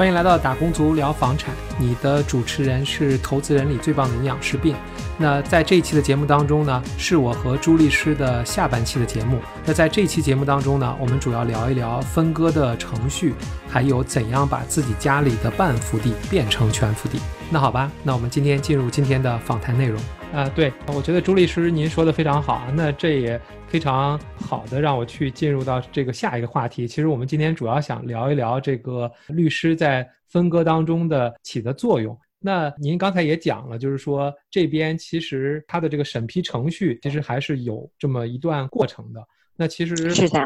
欢迎来到打工族聊房产，你的主持人是投资人里最棒的营养师病。那在这一期的节目当中呢，是我和朱律师的下半期的节目。那在这期节目当中呢，我们主要聊一聊分割的程序，还有怎样把自己家里的半幅地变成全幅地。那好吧，那我们今天进入今天的访谈内容。啊，对，我觉得朱律师您说的非常好啊。那这也非常好的让我去进入到这个下一个话题。其实我们今天主要想聊一聊这个律师在分割当中的起的作用。那您刚才也讲了，就是说这边其实它的这个审批程序其实还是有这么一段过程的。那其实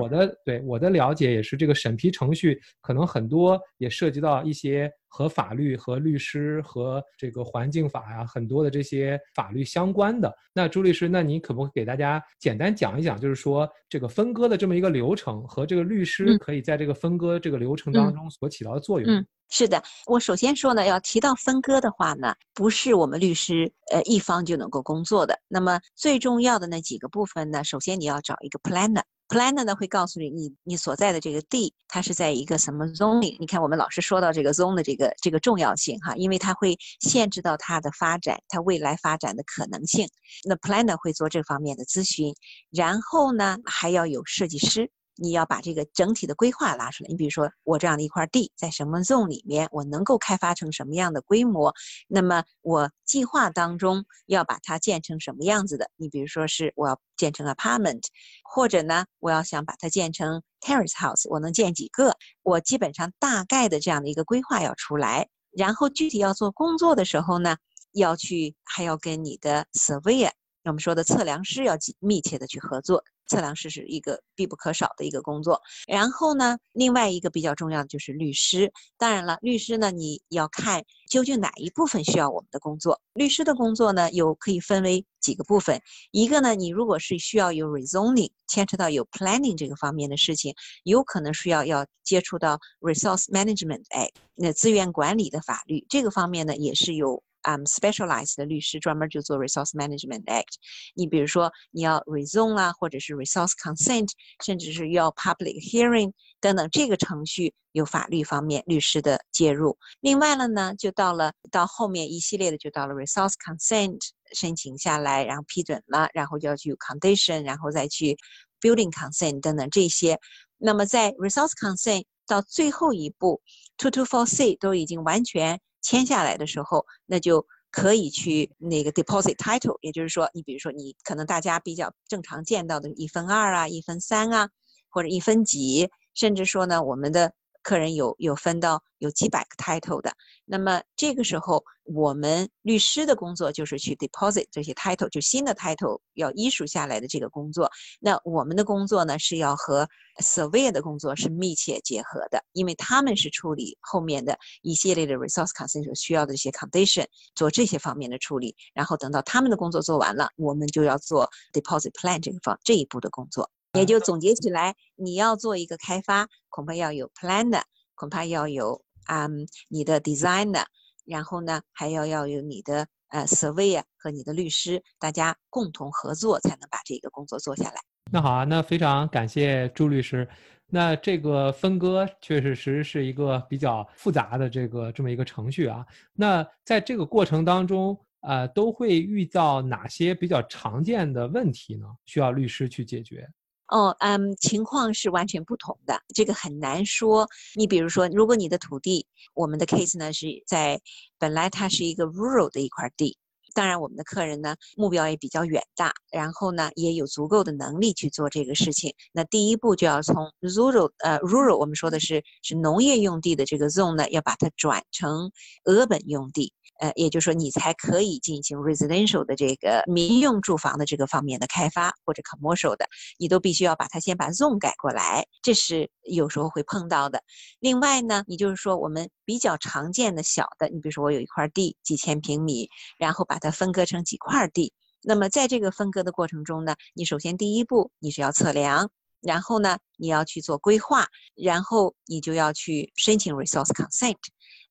我的对我的了解也是，这个审批程序可能很多也涉及到一些和法律、和律师、和这个环境法呀很多的这些法律相关的。那朱律师，那你可不可以给大家简单讲一讲，就是说这个分割的这么一个流程和这个律师可以在这个分割这个流程当中所起到的作用？嗯，是的，我首先说呢，要提到分割的话呢，不是我们律师呃一方就能够工作的。那么最重要的那几个部分呢，首先你要找一个 planner。Planner 呢会告诉你，你你所在的这个地，它是在一个什么 zone？你看，我们老师说到这个 zone 的这个这个重要性哈，因为它会限制到它的发展，它未来发展的可能性。那 Planner 会做这方面的咨询，然后呢，还要有设计师。你要把这个整体的规划拉出来。你比如说，我这样的一块地在什么 zone 里面，我能够开发成什么样的规模？那么我计划当中要把它建成什么样子的？你比如说是我要建成 apartment，或者呢，我要想把它建成 terrace house，我能建几个？我基本上大概的这样的一个规划要出来。然后具体要做工作的时候呢，要去还要跟你的 surveyor，我们说的测量师要密切的去合作。测量师是一个必不可少的一个工作，然后呢，另外一个比较重要的就是律师。当然了，律师呢，你要看究竟哪一部分需要我们的工作。律师的工作呢，有可以分为几个部分。一个呢，你如果是需要有 rezoning，牵扯到有 planning 这个方面的事情，有可能需要要接触到 resource management 哎那资源管理的法律这个方面呢，也是有。嗯，specialized 的律师专门就做 resource management act。你比如说你要 resume 啊，或者是 resource consent，甚至是要 public hearing 等等，这个程序有法律方面律师的介入。另外了呢，就到了到后面一系列的，就到了 resource consent 申请下来，然后批准了，然后就要去 condition，然后再去 building consent 等等这些。那么在 resource consent 到最后一步，two to four C 都已经完全。签下来的时候，那就可以去那个 deposit title，也就是说，你比如说，你可能大家比较正常见到的一分二啊，一分三啊，或者一分几，甚至说呢，我们的。客人有有分到有几百个 title 的，那么这个时候我们律师的工作就是去 deposit 这些 title，就新的 title 要依属下来的这个工作。那我们的工作呢是要和 survey 的工作是密切结合的，因为他们是处理后面的一系列的 resource consent 需要的这些 condition，做这些方面的处理。然后等到他们的工作做完了，我们就要做 deposit plan 这个方这一步的工作。也就总结起来，你要做一个开发，恐怕要有 planner，恐怕要有啊你的 designer，然后呢还要要有你的呃 surveyor 和你的律师，大家共同合作才能把这个工作做下来。那好啊，那非常感谢朱律师。那这个分割确实实是一个比较复杂的这个这么一个程序啊。那在这个过程当中，呃，都会遇到哪些比较常见的问题呢？需要律师去解决？哦，嗯，情况是完全不同的，这个很难说。你比如说，如果你的土地，我们的 case 呢是在本来它是一个 rural 的一块地，当然我们的客人呢目标也比较远大，然后呢也有足够的能力去做这个事情。那第一步就要从 rural，呃，rural 我们说的是是农业用地的这个 zone 呢，要把它转成俄本用地。呃，也就是说，你才可以进行 residential 的这个民用住房的这个方面的开发，或者 commercial 的，你都必须要把它先把 zone 改过来，这是有时候会碰到的。另外呢，你就是说我们比较常见的小的，你比如说我有一块地几千平米，然后把它分割成几块地，那么在这个分割的过程中呢，你首先第一步你是要测量。然后呢，你要去做规划，然后你就要去申请 resource consent。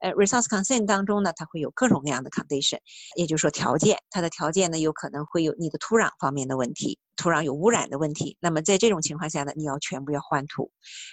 呃，resource consent 当中呢，它会有各种各样的 condition，也就是说条件。它的条件呢，有可能会有你的土壤方面的问题，土壤有污染的问题。那么在这种情况下呢，你要全部要换土，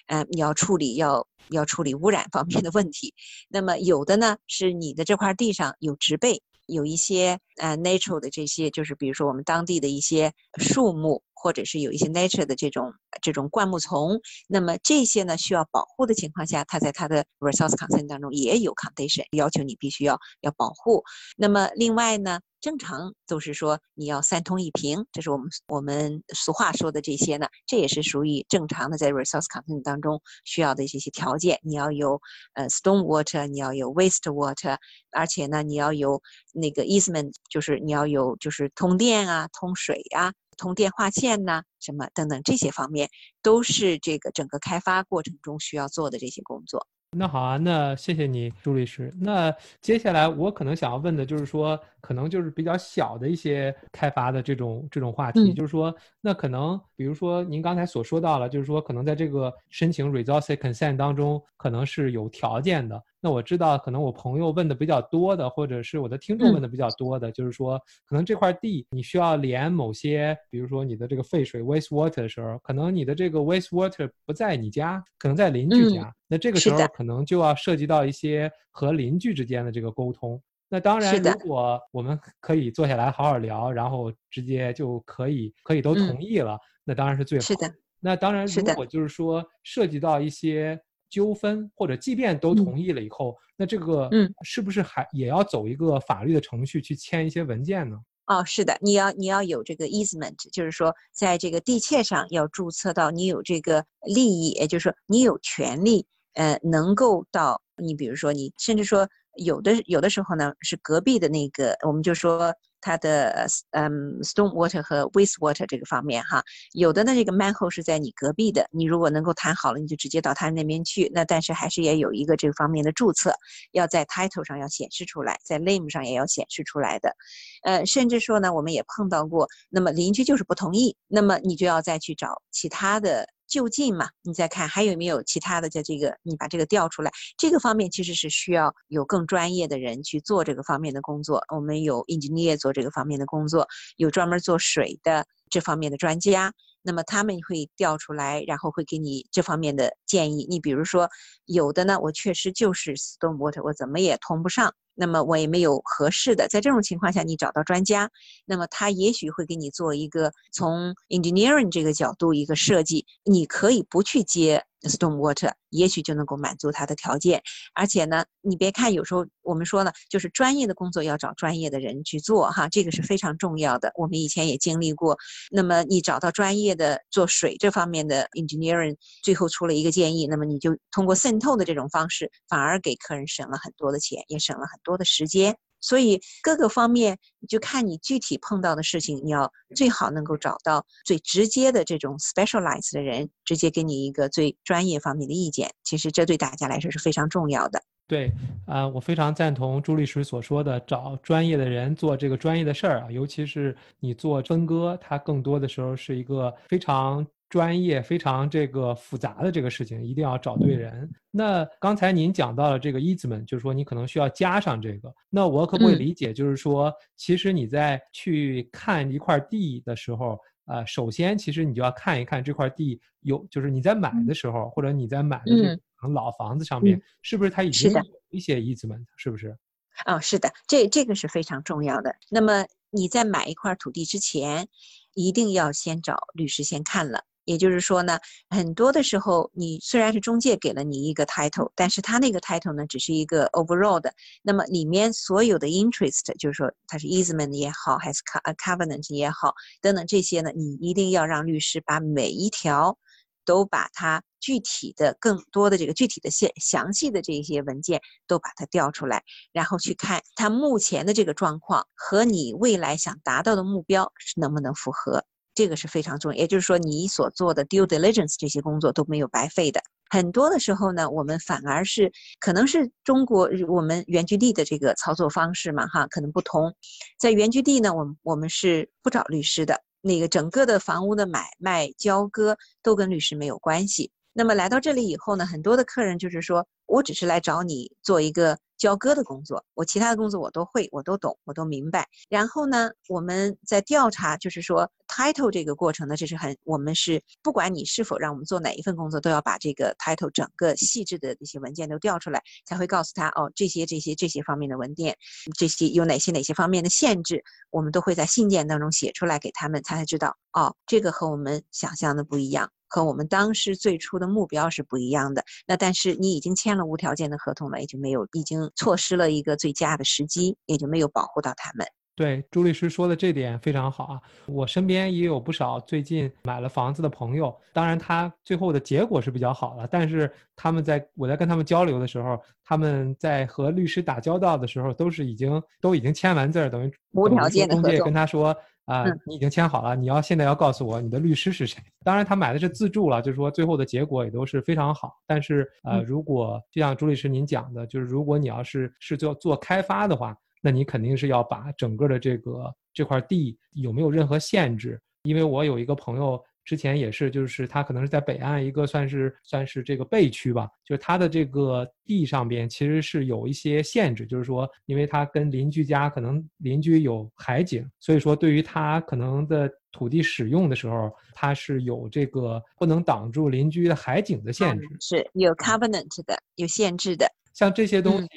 嗯，你要处理要要处理污染方面的问题。那么有的呢，是你的这块地上有植被。有一些呃 natural 的这些，就是比如说我们当地的一些树木，或者是有一些 nature 的这种这种灌木丛，那么这些呢需要保护的情况下，它在它的 resource consent 当中也有 condition 要求你必须要要保护。那么另外呢？正常都是说你要三通一平，这是我们我们俗话说的这些呢，这也是属于正常的在 resource consent 当中需要的这些条件。你要有呃 storm water，你要有 waste water，而且呢你要有那个 easement，就是你要有就是通电啊、通水啊、通电话线呐，什么等等这些方面，都是这个整个开发过程中需要做的这些工作。那好啊，那谢谢你，朱律师。那接下来我可能想要问的就是说，可能就是比较小的一些开发的这种这种话题，就是说，那可能比如说您刚才所说到了，就是说可能在这个申请 resource consent 当中，可能是有条件的。那我知道，可能我朋友问的比较多的，或者是我的听众问的比较多的，就是说，可能这块地你需要连某些，比如说你的这个废水 waste water 的时候，可能你的这个 waste water 不在你家，可能在邻居家，那这个时候可能就要涉及到一些和邻居之间的这个沟通。那当然，如果我们可以坐下来好好聊，然后直接就可以可以都同意了，那当然是最好。是的。那当然，如果就是说涉及到一些。纠纷或者即便都同意了以后，那这个嗯，是不是还也要走一个法律的程序去签一些文件呢？哦，是的，你要你要有这个 easement，就是说在这个地契上要注册到你有这个利益，也就是说你有权利，呃，能够到你比如说你甚至说有的有的时候呢是隔壁的那个，我们就说。它的嗯，storm water 和 waste water 这个方面哈，有的呢这个 manhole 是在你隔壁的，你如果能够谈好了，你就直接到他那边去。那但是还是也有一个这个方面的注册，要在 title 上要显示出来，在 name 上也要显示出来的。呃，甚至说呢，我们也碰到过，那么邻居就是不同意，那么你就要再去找其他的。就近嘛，你再看还有没有其他的在这个，你把这个调出来。这个方面其实是需要有更专业的人去做这个方面的工作。我们有 engineer 做这个方面的工作，有专门做水的这方面的专家。那么他们会调出来，然后会给你这方面的建议。你比如说，有的呢，我确实就是 storm water，我怎么也通不上。那么我也没有合适的，在这种情况下，你找到专家，那么他也许会给你做一个从 engineering 这个角度一个设计，你可以不去接。Storm water 也许就能够满足他的条件，而且呢，你别看有时候我们说呢，就是专业的工作要找专业的人去做哈，这个是非常重要的。我们以前也经历过，那么你找到专业的做水这方面的 engineering，最后出了一个建议，那么你就通过渗透的这种方式，反而给客人省了很多的钱，也省了很多的时间。所以各个方面，就看你具体碰到的事情，你要最好能够找到最直接的这种 specialized 的人，直接给你一个最专业方面的意见。其实这对大家来说是非常重要的。对，啊，我非常赞同朱律师所说的，找专业的人做这个专业的事儿啊，尤其是你做分割，它更多的时候是一个非常。专业非常这个复杂的这个事情，一定要找对人。那刚才您讲到了这个 easement，就是说你可能需要加上这个。那我可不可以理解，就是说，其实你在去看一块地的时候，呃，首先其实你就要看一看这块地有，就是你在买的时候，或者你在买的这种老房子上面，是不是它已经有一些 easement，是不是？啊，是的，这这个是非常重要的。那么你在买一块土地之前，一定要先找律师先看了。也就是说呢，很多的时候，你虽然是中介给了你一个 title，但是他那个 title 呢，只是一个 overall 的。那么里面所有的 interest，就是说它是 easement 也好，还是 covenant 也好，等等这些呢，你一定要让律师把每一条都把它具体的、更多的这个具体的、现详细的这些文件都把它调出来，然后去看它目前的这个状况和你未来想达到的目标是能不能符合。这个是非常重要，也就是说，你所做的 due diligence 这些工作都没有白费的。很多的时候呢，我们反而是可能是中国我们原居地的这个操作方式嘛，哈，可能不同。在原居地呢，我们我们是不找律师的，那个整个的房屋的买卖交割都跟律师没有关系。那么来到这里以后呢，很多的客人就是说我只是来找你做一个。交割的工作，我其他的工作我都会，我都懂，我都明白。然后呢，我们在调查，就是说 title 这个过程呢，这是很，我们是不管你是否让我们做哪一份工作，都要把这个 title 整个细致的这些文件都调出来，才会告诉他哦，这些这些这些方面的文件，这些有哪些哪些方面的限制，我们都会在信件当中写出来给他们，他才知道哦，这个和我们想象的不一样。和我们当时最初的目标是不一样的。那但是你已经签了无条件的合同了，也就没有，已经错失了一个最佳的时机，也就没有保护到他们。对，朱律师说的这点非常好啊。我身边也有不少最近买了房子的朋友，当然他最后的结果是比较好了，但是他们在我在跟他们交流的时候，他们在和律师打交道的时候，都是已经都已经签完字儿，等于无条件的合同。跟他说。啊，你已经签好了，你要现在要告诉我你的律师是谁。当然，他买的是自住了，就是说最后的结果也都是非常好。但是，呃，如果就像朱律师您讲的，就是如果你要是是做做开发的话，那你肯定是要把整个的这个这块地有没有任何限制。因为我有一个朋友。之前也是，就是他可能是在北岸一个算是算是这个背区吧，就是他的这个地上边其实是有一些限制，就是说，因为他跟邻居家可能邻居有海景，所以说对于他可能的土地使用的时候，他是有这个不能挡住邻居的海景的限制，是有 covenant 的，有限制的，像这些东西。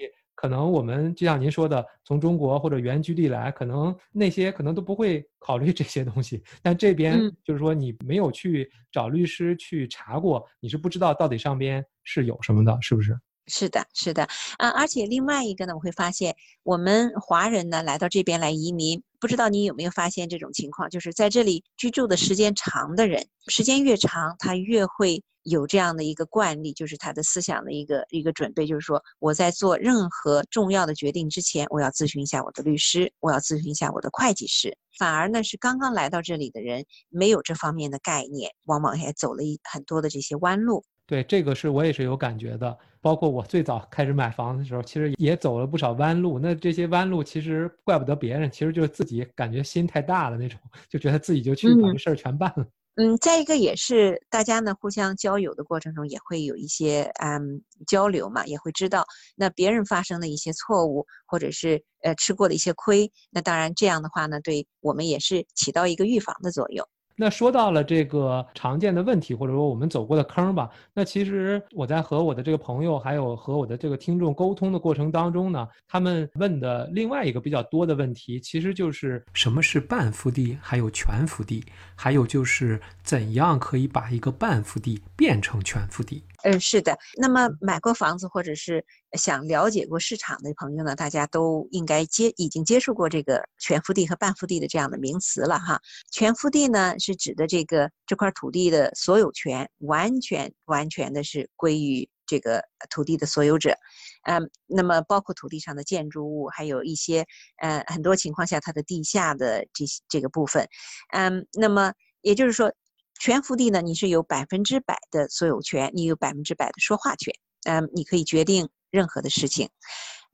可能我们就像您说的，从中国或者原居地来，可能那些可能都不会考虑这些东西。但这边就是说，你没有去找律师去查过，你是不知道到底上边是有什么的，是不是？是的，是的，啊，而且另外一个呢，我会发现我们华人呢来到这边来移民，不知道你有没有发现这种情况，就是在这里居住的时间长的人，时间越长，他越会有这样的一个惯例，就是他的思想的一个一个准备，就是说我在做任何重要的决定之前，我要咨询一下我的律师，我要咨询一下我的会计师。反而呢是刚刚来到这里的人没有这方面的概念，往往也走了一很多的这些弯路。对，这个是我也是有感觉的。包括我最早开始买房的时候，其实也走了不少弯路。那这些弯路其实怪不得别人，其实就是自己感觉心太大了那种，就觉得自己就去把这事儿全办了。嗯，再一个也是大家呢互相交友的过程中也会有一些嗯交流嘛，也会知道那别人发生的一些错误，或者是呃吃过的一些亏。那当然这样的话呢，对我们也是起到一个预防的作用。那说到了这个常见的问题，或者说我们走过的坑吧。那其实我在和我的这个朋友，还有和我的这个听众沟通的过程当中呢，他们问的另外一个比较多的问题，其实就是什么是半幅地，还有全幅地，还有就是怎样可以把一个半幅地变成全幅地。嗯，是的。那么买过房子或者是想了解过市场的朋友呢，大家都应该接已经接触过这个全幅地和半幅地的这样的名词了哈。全幅地呢是指的这个这块土地的所有权完全完全的是归于这个土地的所有者，嗯，那么包括土地上的建筑物，还有一些呃很多情况下它的地下的这些这个部分，嗯，那么也就是说。全幅地呢，你是有百分之百的所有权，你有百分之百的说话权，嗯，你可以决定任何的事情。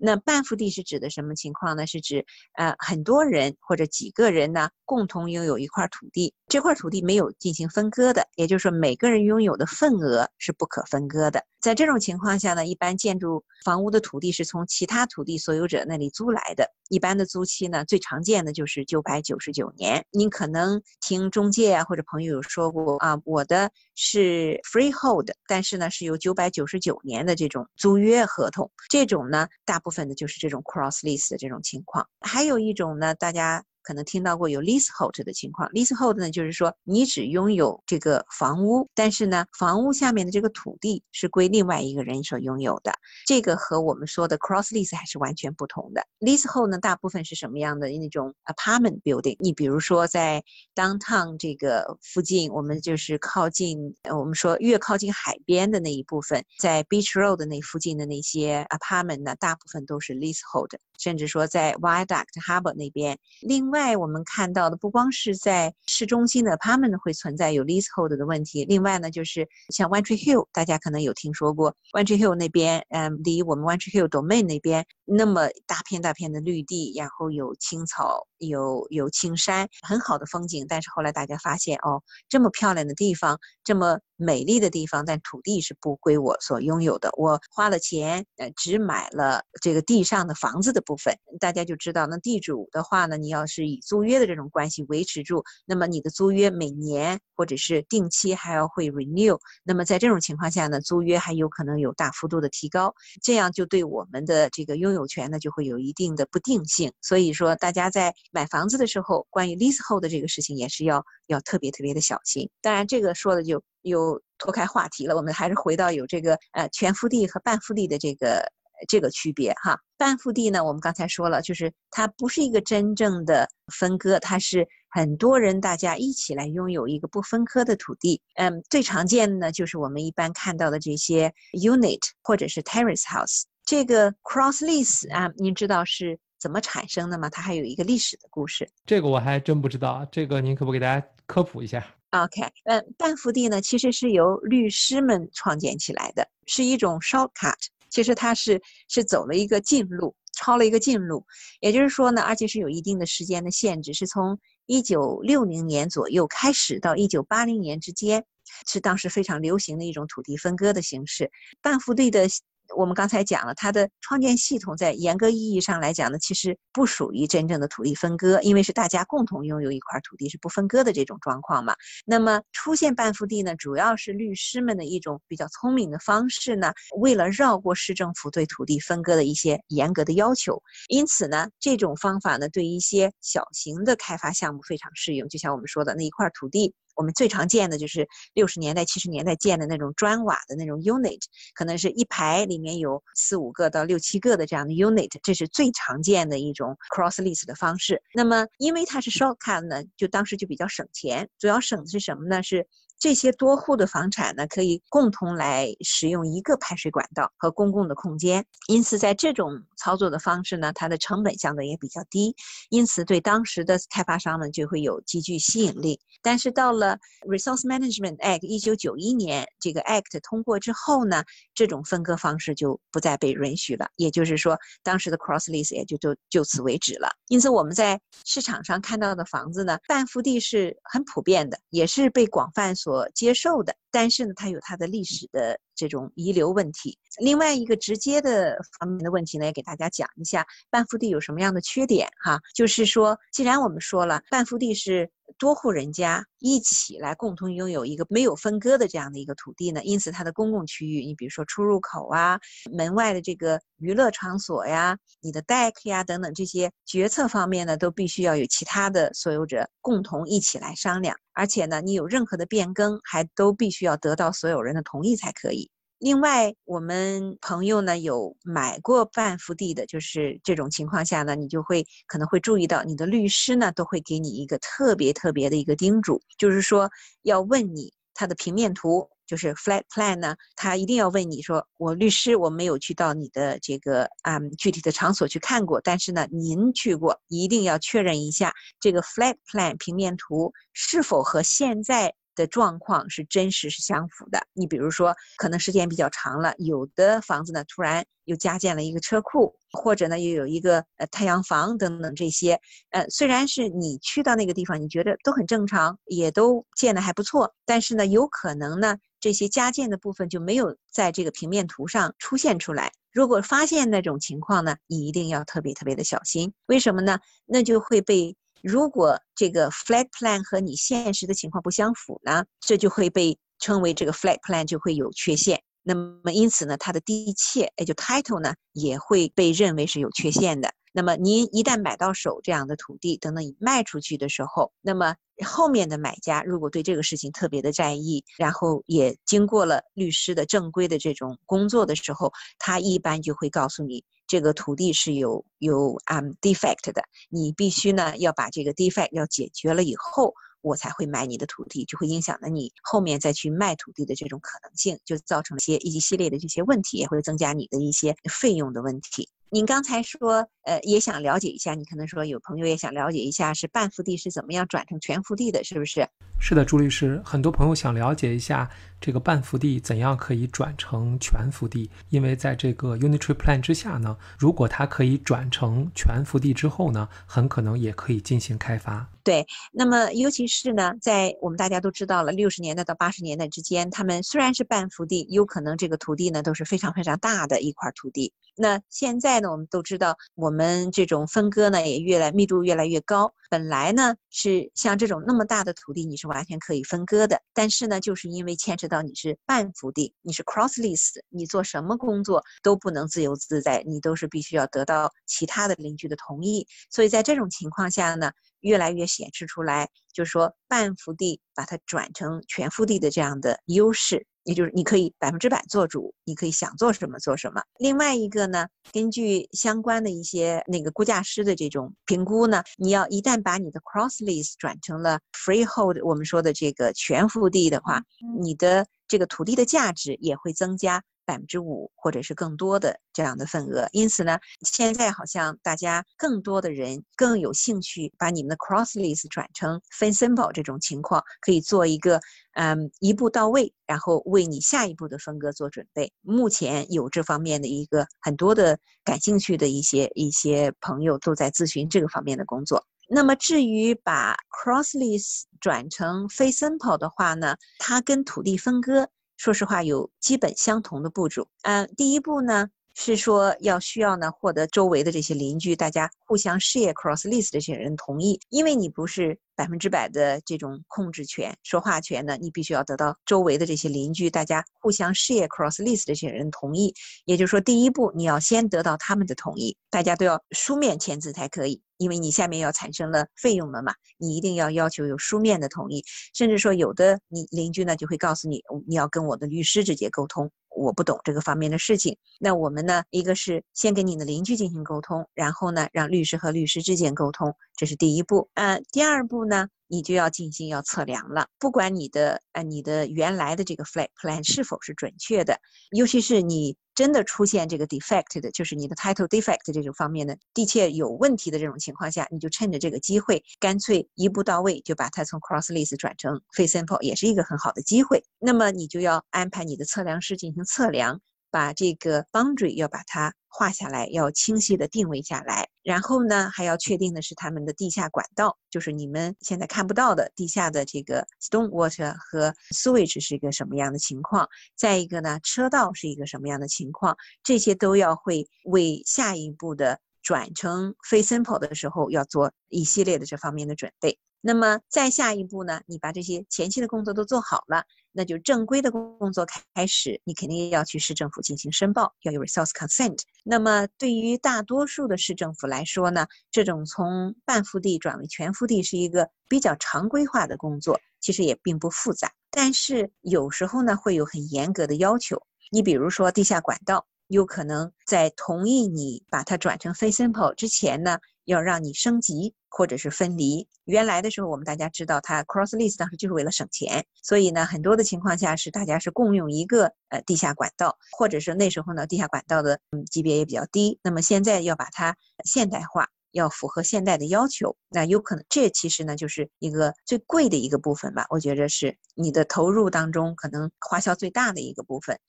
那半幅地是指的什么情况呢？是指呃很多人或者几个人呢共同拥有一块土地，这块土地没有进行分割的，也就是说每个人拥有的份额是不可分割的。在这种情况下呢，一般建筑房屋的土地是从其他土地所有者那里租来的。一般的租期呢，最常见的就是九百九十九年。您可能听中介啊或者朋友有说过啊，我的是 freehold，但是呢是有九百九十九年的这种租约合同。这种呢，大部分的就是这种 cross lease 的这种情况。还有一种呢，大家。可能听到过有 leasehold 的情况，leasehold 呢就是说你只拥有这个房屋，但是呢房屋下面的这个土地是归另外一个人所拥有的。这个和我们说的 cross lease 还是完全不同的。leasehold 呢大部分是什么样的那种 apartment building？你比如说在 downtown 这个附近，我们就是靠近，我们说越靠近海边的那一部分，在 beach road 那附近的那些 apartment 呢，大部分都是 leasehold。甚至说在 Viaduct Harbor 那边，另外我们看到的不光是在市中心的 apartment 会存在有 leasehold 的问题，另外呢就是像 One Tree Hill，大家可能有听说过 One Tree Hill 那边，嗯，离我们 One Tree Hill Domain 那边那么大片大片的绿地，然后有青草，有有青山，很好的风景。但是后来大家发现，哦，这么漂亮的地方，这么美丽的地方，但土地是不归我所拥有的。我花了钱，呃，只买了这个地上的房子的部分。大家就知道，那地主的话呢，你要是以租约的这种关系维持住，那么你的租约每年或者是定期还要会 renew。那么在这种情况下呢，租约还有可能有大幅度的提高，这样就对我们的这个拥有有权呢就会有一定的不定性。所以说，大家在买房子的时候，关于 leasehold 的这个事情也是要要特别特别的小心。当然，这个说的就又脱开话题了，我们还是回到有这个呃全复地和半复地的这个。这个区别哈，半复地呢，我们刚才说了，就是它不是一个真正的分割，它是很多人大家一起来拥有一个不分割的土地。嗯，最常见的呢，就是我们一般看到的这些 unit 或者是 terrace house。这个 cross lease 啊，您知道是怎么产生的吗？它还有一个历史的故事。这个我还真不知道，这个您可不可以给大家科普一下？OK，嗯，半幅地呢，其实是由律师们创建起来的，是一种 shortcut。其实它是是走了一个近路，抄了一个近路，也就是说呢，而且是有一定的时间的限制，是从一九六零年左右开始到一九八零年之间，是当时非常流行的一种土地分割的形式，半幅地的。我们刚才讲了，它的创建系统在严格意义上来讲呢，其实不属于真正的土地分割，因为是大家共同拥有一块土地是不分割的这种状况嘛。那么出现半幅地呢，主要是律师们的一种比较聪明的方式呢，为了绕过市政府对土地分割的一些严格的要求，因此呢，这种方法呢，对一些小型的开发项目非常适用。就像我们说的那一块土地。我们最常见的就是六十年代、七十年代建的那种砖瓦的那种 unit，可能是一排里面有四五个到六七个的这样的 unit，这是最常见的一种 cross lease 的方式。那么，因为它是 shortcut 呢，就当时就比较省钱。主要省的是什么呢？是。这些多户的房产呢，可以共同来使用一个排水管道和公共的空间，因此在这种操作的方式呢，它的成本相对也比较低，因此对当时的开发商们就会有极具吸引力。但是到了 Resource Management Act 一九九一年这个 Act 通过之后呢，这种分割方式就不再被允许了，也就是说，当时的 Cross Lease 也就就就此为止了。因此我们在市场上看到的房子呢，半幅地是很普遍的，也是被广泛所。所接受的，但是呢，它有它的历史的这种遗留问题。另外一个直接的方面的问题呢，也给大家讲一下，半幅地有什么样的缺点哈？就是说，既然我们说了半幅地是。多户人家一起来共同拥有一个没有分割的这样的一个土地呢，因此它的公共区域，你比如说出入口啊、门外的这个娱乐场所呀、你的 deck 呀等等这些决策方面呢，都必须要有其他的所有者共同一起来商量，而且呢，你有任何的变更，还都必须需要得到所有人的同意才可以。另外，我们朋友呢有买过半幅地的，就是这种情况下呢，你就会可能会注意到，你的律师呢都会给你一个特别特别的一个叮嘱，就是说要问你他的平面图，就是 flat plan 呢，他一定要问你说，我律师我没有去到你的这个啊具体的场所去看过，但是呢，您去过，一定要确认一下这个 flat plan 平面图是否和现在。的状况是真实是相符的。你比如说，可能时间比较长了，有的房子呢突然又加建了一个车库，或者呢又有一个呃太阳房等等这些。呃，虽然是你去到那个地方，你觉得都很正常，也都建的还不错，但是呢，有可能呢这些加建的部分就没有在这个平面图上出现出来。如果发现那种情况呢，你一定要特别特别的小心。为什么呢？那就会被。如果这个 flat plan 和你现实的情况不相符呢，这就会被称为这个 flat plan 就会有缺陷。那么因此呢，它的地契，也就 title 呢，也会被认为是有缺陷的。那么您一旦买到手这样的土地，等等你卖出去的时候，那么后面的买家如果对这个事情特别的在意，然后也经过了律师的正规的这种工作的时候，他一般就会告诉你。这个土地是有有 um defect 的，你必须呢要把这个 defect 要解决了以后，我才会买你的土地，就会影响了你后面再去卖土地的这种可能性，就造成一些一系列的这些问题，也会增加你的一些费用的问题。您刚才说，呃，也想了解一下，你可能说有朋友也想了解一下，是半幅地是怎么样转成全幅地的，是不是？是的，朱律师，很多朋友想了解一下这个半幅地怎样可以转成全幅地，因为在这个 Unitary Plan 之下呢，如果它可以转成全幅地之后呢，很可能也可以进行开发。对，那么尤其是呢，在我们大家都知道了，六十年代到八十年代之间，他们虽然是半幅地，有可能这个土地呢都是非常非常大的一块土地。那现在呢，我们都知道，我们这种分割呢也越来密度越来越高。本来呢是像这种那么大的土地，你是完全可以分割的，但是呢，就是因为牵扯到你是半幅地，你是 cross lease，你做什么工作都不能自由自在，你都是必须要得到其他的邻居的同意。所以在这种情况下呢。越来越显示出来，就是说半幅地把它转成全幅地的这样的优势，也就是你可以百分之百做主，你可以想做什么做什么。另外一个呢，根据相关的一些那个估价师的这种评估呢，你要一旦把你的 cross lease 转成了 freehold，我们说的这个全幅地的话，你的这个土地的价值也会增加。百分之五或者是更多的这样的份额，因此呢，现在好像大家更多的人更有兴趣把你们的 cross lease 转成分 simple 这种情况，可以做一个嗯一步到位，然后为你下一步的分割做准备。目前有这方面的一个很多的感兴趣的一些一些朋友都在咨询这个方面的工作。那么至于把 cross lease 转成非 simple 的话呢，它跟土地分割。说实话，有基本相同的步骤。嗯，第一步呢是说要需要呢获得周围的这些邻居，大家互相事业 cross lease 这些人同意，因为你不是。百分之百的这种控制权、说话权呢，你必须要得到周围的这些邻居，大家互相 share cross lease 这些人同意。也就是说，第一步你要先得到他们的同意，大家都要书面签字才可以，因为你下面要产生了费用了嘛，你一定要要求有书面的同意。甚至说，有的你邻居呢就会告诉你，你要跟我的律师直接沟通。我不懂这个方面的事情，那我们呢？一个是先跟你的邻居进行沟通，然后呢，让律师和律师之间沟通，这是第一步。呃，第二步呢，你就要进行要测量了。不管你的呃你的原来的这个 flat plan 是否是准确的，尤其是你。真的出现这个 defect 的，就是你的 title defect 这种方面的地切有问题的这种情况下，你就趁着这个机会，干脆一步到位，就把它从 cross lease 转成 f a simple，也是一个很好的机会。那么你就要安排你的测量师进行测量。把这个 boundary 要把它画下来，要清晰的定位下来。然后呢，还要确定的是他们的地下管道，就是你们现在看不到的地下的这个 stone water 和 sewage 是一个什么样的情况。再一个呢，车道是一个什么样的情况，这些都要会为下一步的转成非 simple 的时候要做一系列的这方面的准备。那么再下一步呢？你把这些前期的工作都做好了，那就正规的工作开始。你肯定要去市政府进行申报，要有 resource consent。那么对于大多数的市政府来说呢，这种从半幅地转为全幅地是一个比较常规化的工作，其实也并不复杂。但是有时候呢，会有很严格的要求。你比如说地下管道，有可能在同意你把它转成非 simple 之前呢。要让你升级或者是分离。原来的时候，我们大家知道，它 cross lease 当时就是为了省钱，所以呢，很多的情况下是大家是共用一个呃地下管道，或者是那时候呢，地下管道的嗯级别也比较低。那么现在要把它现代化，要符合现代的要求，那有可能这其实呢就是一个最贵的一个部分吧。我觉得是你的投入当中可能花销最大的一个部分。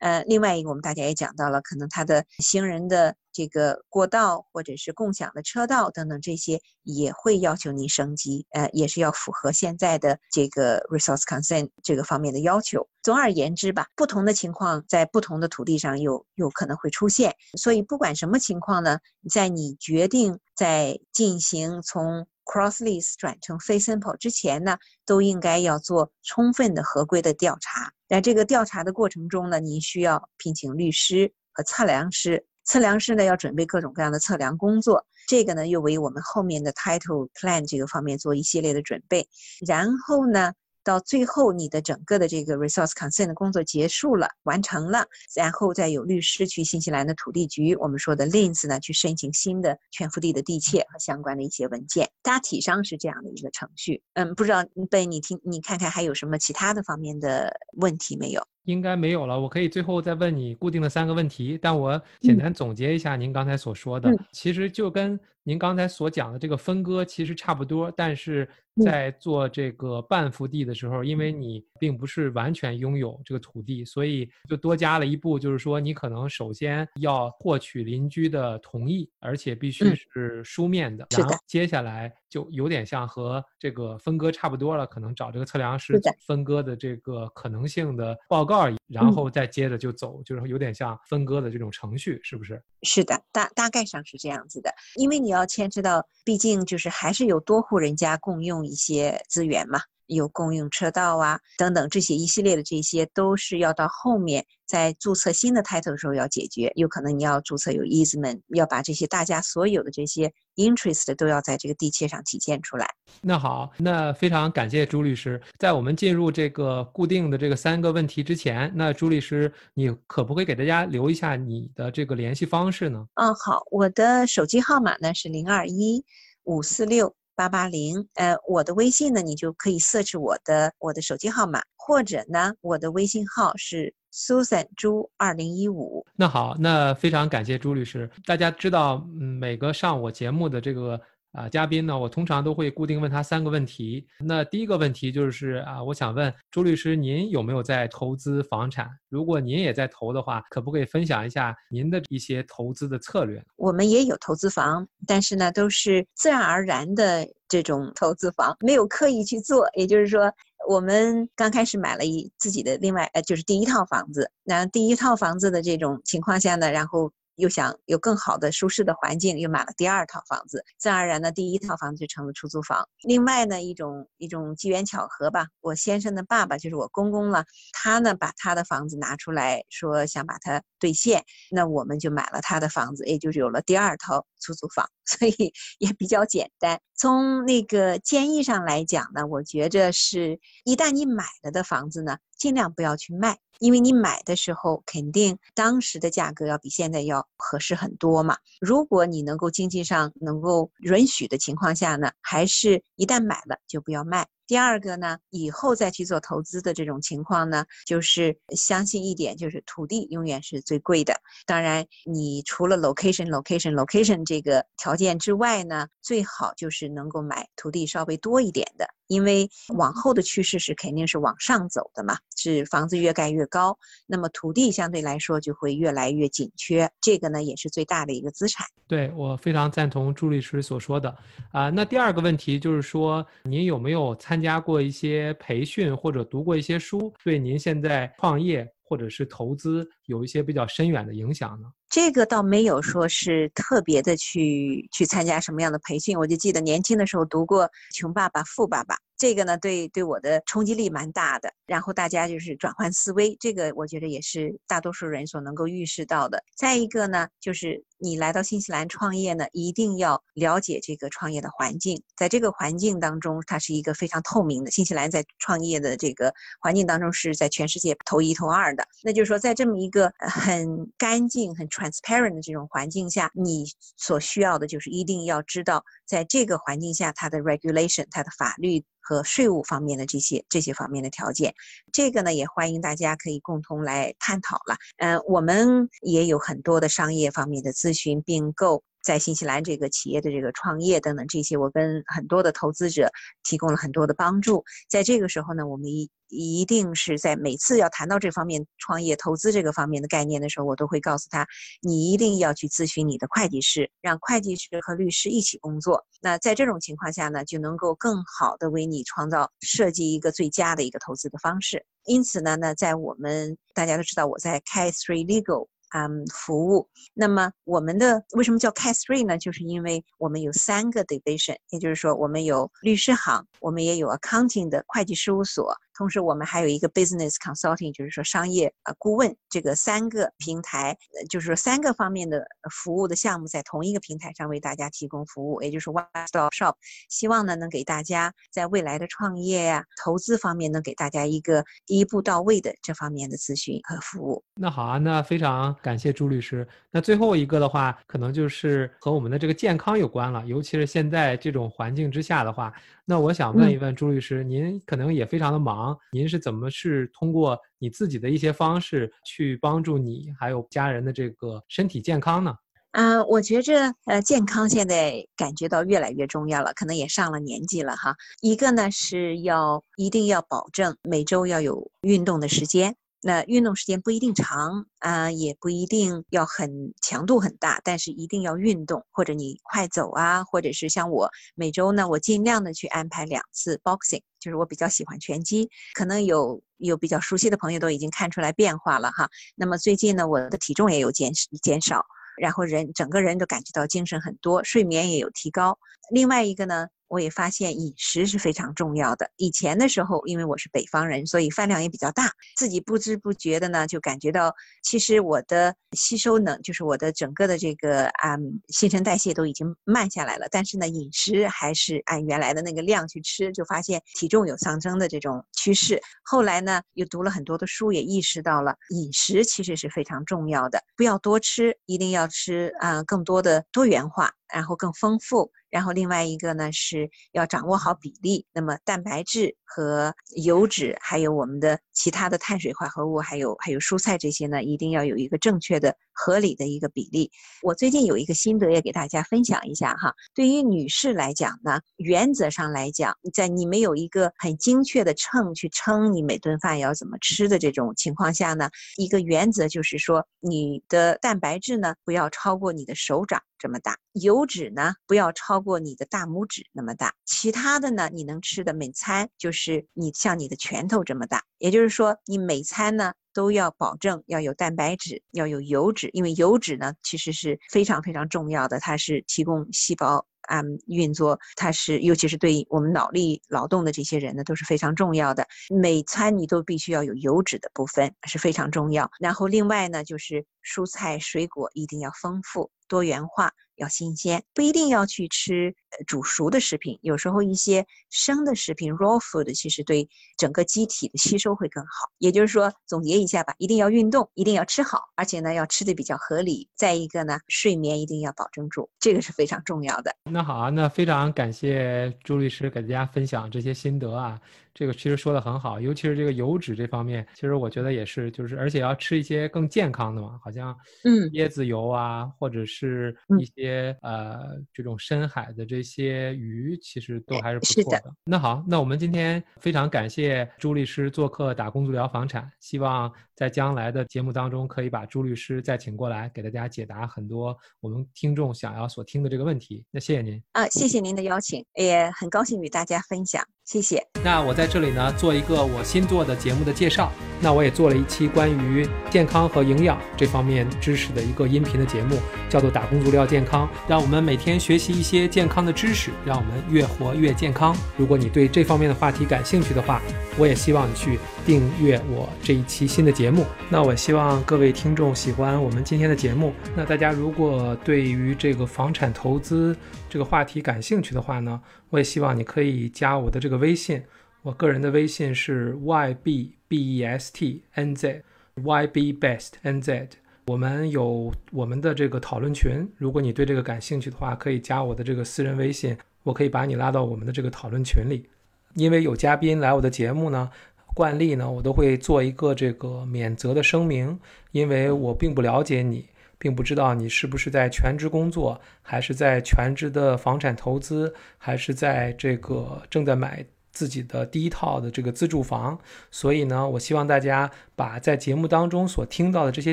呃，另外一个我们大家也讲到了，可能它的行人的这个过道或者是共享的车道等等这些也会要求你升级，呃，也是要符合现在的这个 resource consent 这个方面的要求。总而言之吧，不同的情况在不同的土地上有有可能会出现，所以不管什么情况呢，在你决定在进行从 cross lease 转成非 simple 之前呢，都应该要做充分的合规的调查。在这个调查的过程中呢，您需要聘请律师和测量师。测量师呢要准备各种各样的测量工作，这个呢又为我们后面的 title plan 这个方面做一系列的准备。然后呢。到最后，你的整个的这个 resource consent 的工作结束了，完成了，然后再有律师去新西兰的土地局，我们说的 Lins 呢，去申请新的全幅地的地契和相关的一些文件。大体上是这样的一个程序。嗯，不知道被你听，你看看还有什么其他的方面的问题没有？应该没有了，我可以最后再问你固定的三个问题，但我简单总结一下您刚才所说的，其实就跟您刚才所讲的这个分割其实差不多，但是在做这个半幅地的时候，因为你并不是完全拥有这个土地，所以就多加了一步，就是说你可能首先要获取邻居的同意，而且必须是书面的，然后接下来就有点像和这个分割差不多了，可能找这个测量师分割的这个可能性的报告。然后再接着就走，就是有点像分割的这种程序，是不是？是的，大大概上是这样子的。因为你要牵扯到，毕竟就是还是有多户人家共用一些资源嘛。有共用车道啊，等等这些一系列的这些都是要到后面在注册新的 title 的时候要解决。有可能你要注册有 easement，要把这些大家所有的这些 interest 都要在这个地契上体现出来。那好，那非常感谢朱律师。在我们进入这个固定的这个三个问题之前，那朱律师你可不可以给大家留一下你的这个联系方式呢？嗯，好，我的手机号码呢是零二一五四六。八八零，呃，我的微信呢，你就可以设置我的我的手机号码，或者呢，我的微信号是 Susan 朱二零一五。那好，那非常感谢朱律师。大家知道，嗯，每个上我节目的这个。啊，嘉宾呢，我通常都会固定问他三个问题。那第一个问题就是啊，我想问朱律师，您有没有在投资房产？如果您也在投的话，可不可以分享一下您的一些投资的策略？我们也有投资房，但是呢，都是自然而然的这种投资房，没有刻意去做。也就是说，我们刚开始买了一自己的另外呃，就是第一套房子。那第一套房子的这种情况下呢，然后。又想有更好的舒适的环境，又买了第二套房子，自然而然呢，第一套房子就成了出租房。另外呢，一种一种机缘巧合吧，我先生的爸爸就是我公公了，他呢把他的房子拿出来说想把它兑现，那我们就买了他的房子，也就是有了第二套出租房，所以也比较简单。从那个建议上来讲呢，我觉着是一旦你买了的房子呢，尽量不要去卖。因为你买的时候，肯定当时的价格要比现在要合适很多嘛。如果你能够经济上能够允许的情况下呢，还是一旦买了就不要卖。第二个呢，以后再去做投资的这种情况呢，就是相信一点，就是土地永远是最贵的。当然，你除了 location location location 这个条件之外呢，最好就是能够买土地稍微多一点的，因为往后的趋势是肯定是往上走的嘛，是房子越盖越高，那么土地相对来说就会越来越紧缺，这个呢也是最大的一个资产。对我非常赞同朱律师所说的啊。那第二个问题就是说，您有没有参参加过一些培训或者读过一些书，对您现在创业或者是投资有一些比较深远的影响呢？这个倒没有说是特别的去去参加什么样的培训，我就记得年轻的时候读过《穷爸爸富爸爸》。这个呢，对对我的冲击力蛮大的。然后大家就是转换思维，这个我觉得也是大多数人所能够预示到的。再一个呢，就是你来到新西兰创业呢，一定要了解这个创业的环境。在这个环境当中，它是一个非常透明的。新西兰在创业的这个环境当中是在全世界头一头二的。那就是说，在这么一个很干净、很 transparent 的这种环境下，你所需要的就是一定要知道，在这个环境下它的 regulation、它的法律。和税务方面的这些这些方面的条件，这个呢也欢迎大家可以共同来探讨了。嗯，我们也有很多的商业方面的咨询并购。在新西兰这个企业的这个创业等等这些，我跟很多的投资者提供了很多的帮助。在这个时候呢，我们一一定是在每次要谈到这方面创业投资这个方面的概念的时候，我都会告诉他，你一定要去咨询你的会计师，让会计师和律师一起工作。那在这种情况下呢，就能够更好的为你创造设计一个最佳的一个投资的方式。因此呢，那在我们大家都知道，我在开 Three Legal。嗯，服务。那么我们的为什么叫 Cat Three 呢？就是因为我们有三个 division，也就是说，我们有律师行，我们也有 accounting 的会计事务所。同时，我们还有一个 business consulting，就是说商业呃顾问，这个三个平台，就是说三个方面的服务的项目在同一个平台上为大家提供服务，也就是 one stop shop。希望呢能给大家在未来的创业呀、投资方面能给大家一个一步到位的这方面的咨询和服务。那好啊，那非常感谢朱律师。那最后一个的话，可能就是和我们的这个健康有关了，尤其是现在这种环境之下的话，那我想问一问朱律师，您可能也非常的忙。您是怎么是通过你自己的一些方式去帮助你还有家人的这个身体健康呢？啊，我觉着呃，健康现在感觉到越来越重要了，可能也上了年纪了哈。一个呢是要一定要保证每周要有运动的时间。那运动时间不一定长啊，也不一定要很强度很大，但是一定要运动，或者你快走啊，或者是像我每周呢，我尽量的去安排两次 boxing，就是我比较喜欢拳击，可能有有比较熟悉的朋友都已经看出来变化了哈。那么最近呢，我的体重也有减减少，然后人整个人都感觉到精神很多，睡眠也有提高。另外一个呢。我也发现饮食是非常重要的。以前的时候，因为我是北方人，所以饭量也比较大，自己不知不觉的呢，就感觉到其实我的吸收能，就是我的整个的这个啊新陈代谢都已经慢下来了。但是呢，饮食还是按原来的那个量去吃，就发现体重有上升的这种趋势。后来呢，又读了很多的书，也意识到了饮食其实是非常重要的，不要多吃，一定要吃啊更多的多元化。然后更丰富，然后另外一个呢是要掌握好比例。那么蛋白质和油脂，还有我们的其他的碳水化合物，还有还有蔬菜这些呢，一定要有一个正确的、合理的一个比例。我最近有一个心得也给大家分享一下哈。对于女士来讲呢，原则上来讲，在你没有一个很精确的秤去称你每顿饭要怎么吃的这种情况下呢，一个原则就是说，你的蛋白质呢不要超过你的手掌。这么大，油脂呢不要超过你的大拇指那么大，其他的呢你能吃的每餐就是你像你的拳头这么大，也就是说你每餐呢都要保证要有蛋白质，要有油脂，因为油脂呢其实是非常非常重要的，它是提供细胞啊运作，它是尤其是对我们脑力劳动的这些人呢都是非常重要的，每餐你都必须要有油脂的部分是非常重要，然后另外呢就是蔬菜水果一定要丰富。多元化要新鲜，不一定要去吃煮熟的食品，有时候一些生的食品 （raw food） 其实对整个机体的吸收会更好。也就是说，总结一下吧，一定要运动，一定要吃好，而且呢要吃的比较合理。再一个呢，睡眠一定要保证住，这个是非常重要的。那好啊，那非常感谢朱律师给大家分享这些心得啊。这个其实说的很好，尤其是这个油脂这方面，其实我觉得也是，就是而且要吃一些更健康的嘛，好像嗯椰子油啊，或者是一些呃这种深海的这些鱼，其实都还是不错的。那好，那我们今天非常感谢朱律师做客打工足疗房产，希望在将来的节目当中可以把朱律师再请过来，给大家解答很多我们听众想要所听的这个问题。那谢谢您啊，谢谢您的邀请，也很高兴与大家分享。谢谢。那我在这里呢，做一个我新做的节目的介绍。那我也做了一期关于健康和营养这方面知识的一个音频的节目，叫做《打工足疗健康》，让我们每天学习一些健康的知识，让我们越活越健康。如果你对这方面的话题感兴趣的话，我也希望你去订阅我这一期新的节目。那我希望各位听众喜欢我们今天的节目。那大家如果对于这个房产投资这个话题感兴趣的话呢，我也希望你可以加我的这个微信。我个人的微信是 y b b e s t n z y b best n z。我们有我们的这个讨论群，如果你对这个感兴趣的话，可以加我的这个私人微信，我可以把你拉到我们的这个讨论群里。因为有嘉宾来我的节目呢，惯例呢，我都会做一个这个免责的声明，因为我并不了解你，并不知道你是不是在全职工作，还是在全职的房产投资，还是在这个正在买。自己的第一套的这个自住房，所以呢，我希望大家把在节目当中所听到的这些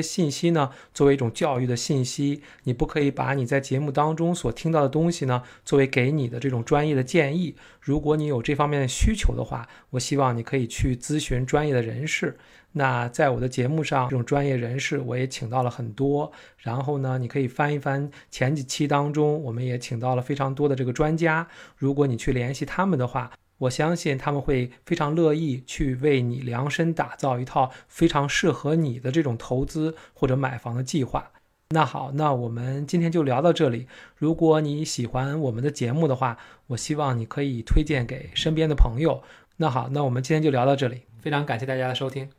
信息呢，作为一种教育的信息。你不可以把你在节目当中所听到的东西呢，作为给你的这种专业的建议。如果你有这方面的需求的话，我希望你可以去咨询专业的人士。那在我的节目上，这种专业人士我也请到了很多。然后呢，你可以翻一翻前几期当中，我们也请到了非常多的这个专家。如果你去联系他们的话，我相信他们会非常乐意去为你量身打造一套非常适合你的这种投资或者买房的计划。那好，那我们今天就聊到这里。如果你喜欢我们的节目的话，我希望你可以推荐给身边的朋友。那好，那我们今天就聊到这里，非常感谢大家的收听。